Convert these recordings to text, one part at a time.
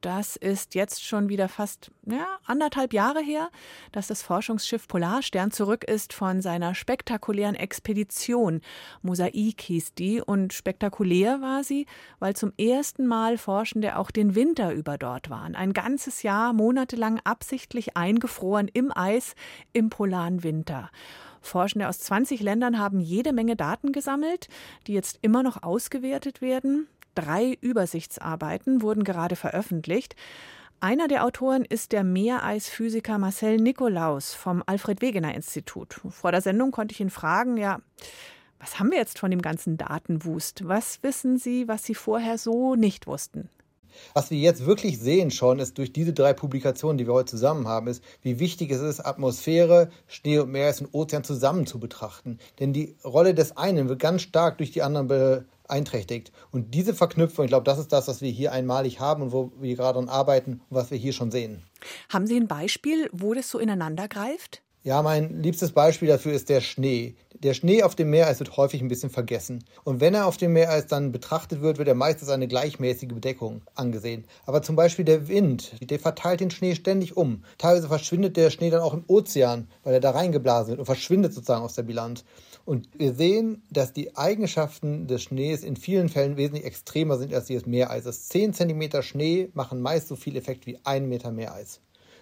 Das ist jetzt schon wieder fast ja, anderthalb Jahre her, dass das Forschungsschiff Polarstern zurück ist von seiner spektakulären Expedition. Mosaik hieß die und spektakulär war sie, weil zum ersten Mal Forschende auch den Winter über dort waren. Ein ganzes Jahr, monatelang absichtlich eingefroren im Eis im polaren Winter. Forschende aus 20 Ländern haben jede Menge Daten gesammelt, die jetzt immer noch ausgewertet werden. Drei Übersichtsarbeiten wurden gerade veröffentlicht. Einer der Autoren ist der Meereisphysiker Marcel Nikolaus vom Alfred Wegener Institut. Vor der Sendung konnte ich ihn fragen, ja, was haben wir jetzt von dem ganzen Datenwust? Was wissen Sie, was Sie vorher so nicht wussten? Was wir jetzt wirklich sehen schon, ist durch diese drei Publikationen, die wir heute zusammen haben, ist, wie wichtig es ist, Atmosphäre, Schnee und Meer und Ozean zusammen zu betrachten. Denn die Rolle des einen wird ganz stark durch die anderen beeinträchtigt. Und diese Verknüpfung, ich glaube, das ist das, was wir hier einmalig haben und wo wir gerade daran arbeiten und was wir hier schon sehen. Haben Sie ein Beispiel, wo das so ineinander greift? Ja, mein liebstes Beispiel dafür ist der Schnee. Der Schnee auf dem Meereis wird häufig ein bisschen vergessen. Und wenn er auf dem Meereis dann betrachtet wird, wird er meistens eine gleichmäßige Bedeckung angesehen. Aber zum Beispiel der Wind, der verteilt den Schnee ständig um. Teilweise verschwindet der Schnee dann auch im Ozean, weil er da reingeblasen wird und verschwindet sozusagen aus der Bilanz. Und wir sehen, dass die Eigenschaften des Schnees in vielen Fällen wesentlich extremer sind als die des Meereises. 10 cm Schnee machen meist so viel Effekt wie ein Meter Meereis.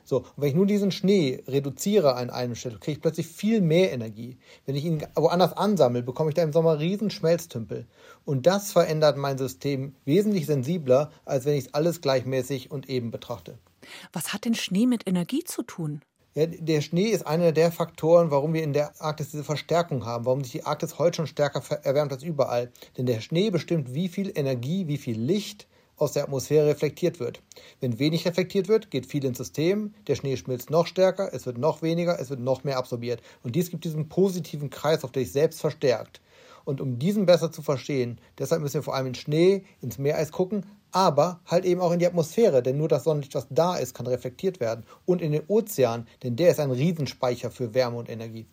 So, und wenn ich nur diesen Schnee reduziere an einem Stelle, kriege ich plötzlich viel mehr Energie. Wenn ich ihn woanders ansammle, bekomme ich da im Sommer riesen Schmelztümpel. Und das verändert mein System wesentlich sensibler, als wenn ich es alles gleichmäßig und eben betrachte. Was hat denn Schnee mit Energie zu tun? Ja, der Schnee ist einer der Faktoren, warum wir in der Arktis diese Verstärkung haben, warum sich die Arktis heute schon stärker erwärmt als überall. Denn der Schnee bestimmt, wie viel Energie, wie viel Licht aus der Atmosphäre reflektiert wird. Wenn wenig reflektiert wird, geht viel ins System, der Schnee schmilzt noch stärker, es wird noch weniger, es wird noch mehr absorbiert. Und dies gibt diesen positiven Kreis, auf der sich selbst verstärkt. Und um diesen besser zu verstehen, deshalb müssen wir vor allem in Schnee, ins Meereis gucken, aber halt eben auch in die Atmosphäre, denn nur das Sonnenlicht, was da ist, kann reflektiert werden. Und in den Ozean, denn der ist ein Riesenspeicher für Wärme und Energie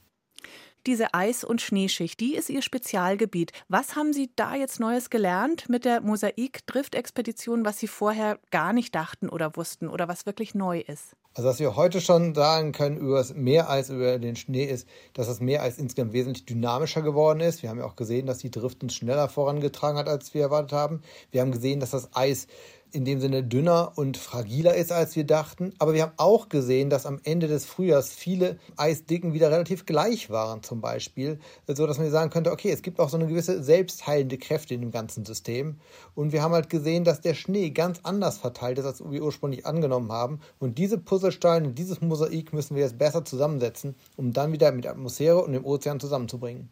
diese Eis- und Schneeschicht, die ist Ihr Spezialgebiet. Was haben Sie da jetzt Neues gelernt mit der Mosaik-Drift-Expedition, was Sie vorher gar nicht dachten oder wussten oder was wirklich neu ist? Also was wir heute schon sagen können über das Meereis, über den Schnee, ist, dass das Meereis insgesamt wesentlich dynamischer geworden ist. Wir haben ja auch gesehen, dass die Drift uns schneller vorangetragen hat, als wir erwartet haben. Wir haben gesehen, dass das Eis in dem Sinne dünner und fragiler ist, als wir dachten. Aber wir haben auch gesehen, dass am Ende des Frühjahrs viele Eisdicken wieder relativ gleich waren, zum Beispiel, so dass man sagen könnte, okay, es gibt auch so eine gewisse selbstheilende Kräfte in dem ganzen System. Und wir haben halt gesehen, dass der Schnee ganz anders verteilt ist, als wir ursprünglich angenommen haben. Und diese Puzzlesteine, dieses Mosaik müssen wir jetzt besser zusammensetzen, um dann wieder mit der Atmosphäre und dem Ozean zusammenzubringen.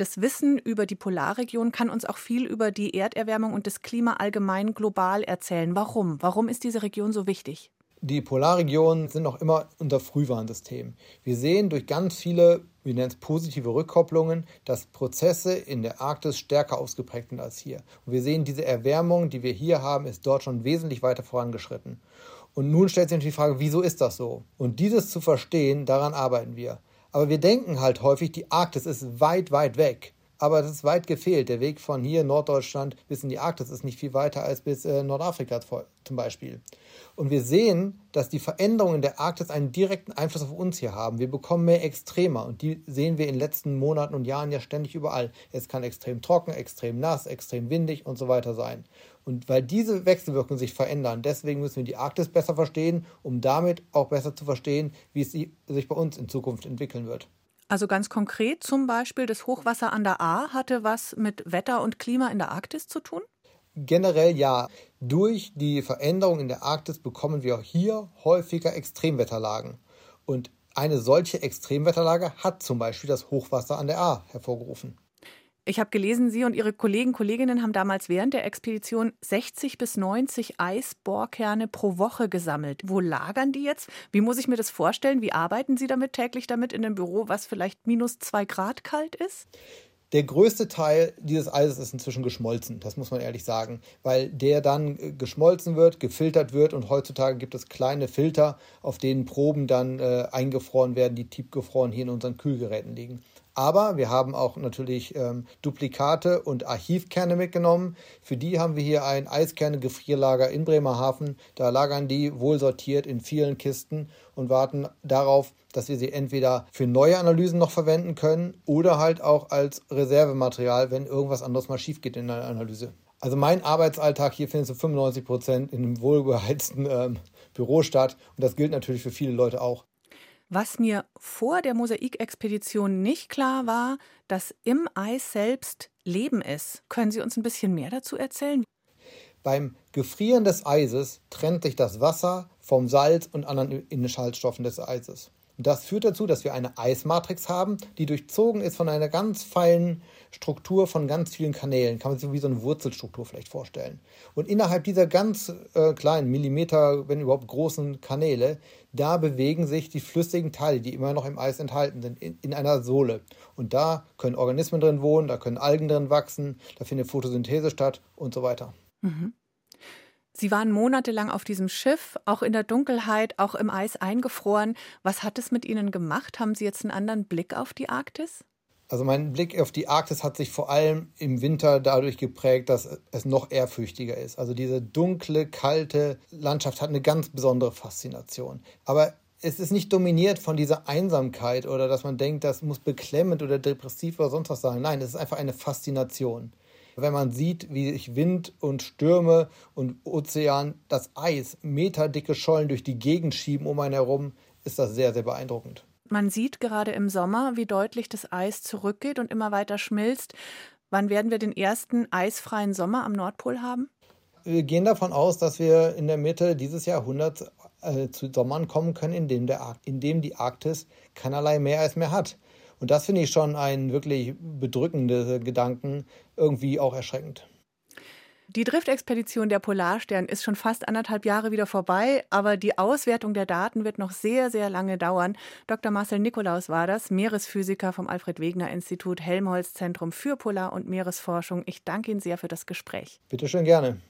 Das Wissen über die Polarregion kann uns auch viel über die Erderwärmung und das Klima allgemein global erzählen. Warum? Warum ist diese Region so wichtig? Die Polarregionen sind noch immer unser Frühwarnsystem. Wir sehen durch ganz viele, wir nennen es positive Rückkopplungen, dass Prozesse in der Arktis stärker ausgeprägt sind als hier. Und wir sehen, diese Erwärmung, die wir hier haben, ist dort schon wesentlich weiter vorangeschritten. Und nun stellt sich natürlich die Frage, wieso ist das so? Und dieses zu verstehen, daran arbeiten wir. Aber wir denken halt häufig, die Arktis ist weit, weit weg. Aber das ist weit gefehlt. Der Weg von hier Norddeutschland bis in die Arktis ist nicht viel weiter als bis äh, Nordafrika zum Beispiel. Und wir sehen, dass die Veränderungen der Arktis einen direkten Einfluss auf uns hier haben. Wir bekommen mehr Extremer und die sehen wir in den letzten Monaten und Jahren ja ständig überall. Es kann extrem trocken, extrem nass, extrem windig und so weiter sein. Und weil diese Wechselwirkungen sich verändern, deswegen müssen wir die Arktis besser verstehen, um damit auch besser zu verstehen, wie es sich bei uns in Zukunft entwickeln wird. Also ganz konkret zum Beispiel, das Hochwasser an der A hatte was mit Wetter und Klima in der Arktis zu tun? Generell ja. Durch die Veränderung in der Arktis bekommen wir auch hier häufiger Extremwetterlagen. Und eine solche Extremwetterlage hat zum Beispiel das Hochwasser an der A hervorgerufen. Ich habe gelesen, Sie und Ihre Kollegen, Kolleginnen haben damals während der Expedition 60 bis 90 Eisbohrkerne pro Woche gesammelt. Wo lagern die jetzt? Wie muss ich mir das vorstellen? Wie arbeiten Sie damit täglich damit in dem Büro, was vielleicht minus zwei Grad kalt ist? Der größte Teil dieses Eises ist inzwischen geschmolzen, das muss man ehrlich sagen, weil der dann äh, geschmolzen wird, gefiltert wird und heutzutage gibt es kleine Filter, auf denen Proben dann äh, eingefroren werden, die tiefgefroren hier in unseren Kühlgeräten liegen. Aber wir haben auch natürlich ähm, Duplikate und Archivkerne mitgenommen. Für die haben wir hier ein Eiskerne-Gefrierlager in Bremerhaven. Da lagern die wohl sortiert in vielen Kisten und warten darauf, dass wir sie entweder für neue Analysen noch verwenden können oder halt auch als Reservematerial, wenn irgendwas anderes mal schief geht in einer Analyse. Also mein Arbeitsalltag hier findet zu 95 Prozent in einem wohlgeheizten ähm, Büro statt und das gilt natürlich für viele Leute auch. Was mir vor der Mosaikexpedition nicht klar war, dass im Eis selbst Leben ist. Können Sie uns ein bisschen mehr dazu erzählen? Beim Gefrieren des Eises trennt sich das Wasser vom Salz und anderen Inhaltsstoffen des Eises. Das führt dazu, dass wir eine Eismatrix haben, die durchzogen ist von einer ganz feinen Struktur von ganz vielen Kanälen. Kann man sich wie so eine Wurzelstruktur vielleicht vorstellen. Und innerhalb dieser ganz äh, kleinen Millimeter, wenn überhaupt großen Kanäle, da bewegen sich die flüssigen Teile, die immer noch im Eis enthalten sind, in, in einer Sohle. Und da können Organismen drin wohnen, da können Algen drin wachsen, da findet Photosynthese statt und so weiter. Mhm. Sie waren monatelang auf diesem Schiff, auch in der Dunkelheit, auch im Eis eingefroren. Was hat es mit Ihnen gemacht? Haben Sie jetzt einen anderen Blick auf die Arktis? Also mein Blick auf die Arktis hat sich vor allem im Winter dadurch geprägt, dass es noch ehrfürchtiger ist. Also diese dunkle, kalte Landschaft hat eine ganz besondere Faszination. Aber es ist nicht dominiert von dieser Einsamkeit oder dass man denkt, das muss beklemmend oder depressiv oder sonst was sein. Nein, es ist einfach eine Faszination wenn man sieht, wie sich Wind und Stürme und Ozean das Eis meterdicke Schollen durch die Gegend schieben um einen herum, ist das sehr, sehr beeindruckend. Man sieht gerade im Sommer, wie deutlich das Eis zurückgeht und immer weiter schmilzt. Wann werden wir den ersten eisfreien Sommer am Nordpol haben? Wir gehen davon aus, dass wir in der Mitte dieses Jahrhunderts äh, zu Sommern kommen können, in dem, der, in dem die Arktis keinerlei Meereis mehr hat. Und das finde ich schon einen wirklich bedrückenden Gedanken, irgendwie auch erschreckend. Die Driftexpedition der Polarstern ist schon fast anderthalb Jahre wieder vorbei, aber die Auswertung der Daten wird noch sehr, sehr lange dauern. Dr. Marcel Nikolaus war das, Meeresphysiker vom Alfred Wegener Institut Helmholtz Zentrum für Polar- und Meeresforschung. Ich danke Ihnen sehr für das Gespräch. Bitte schön gerne.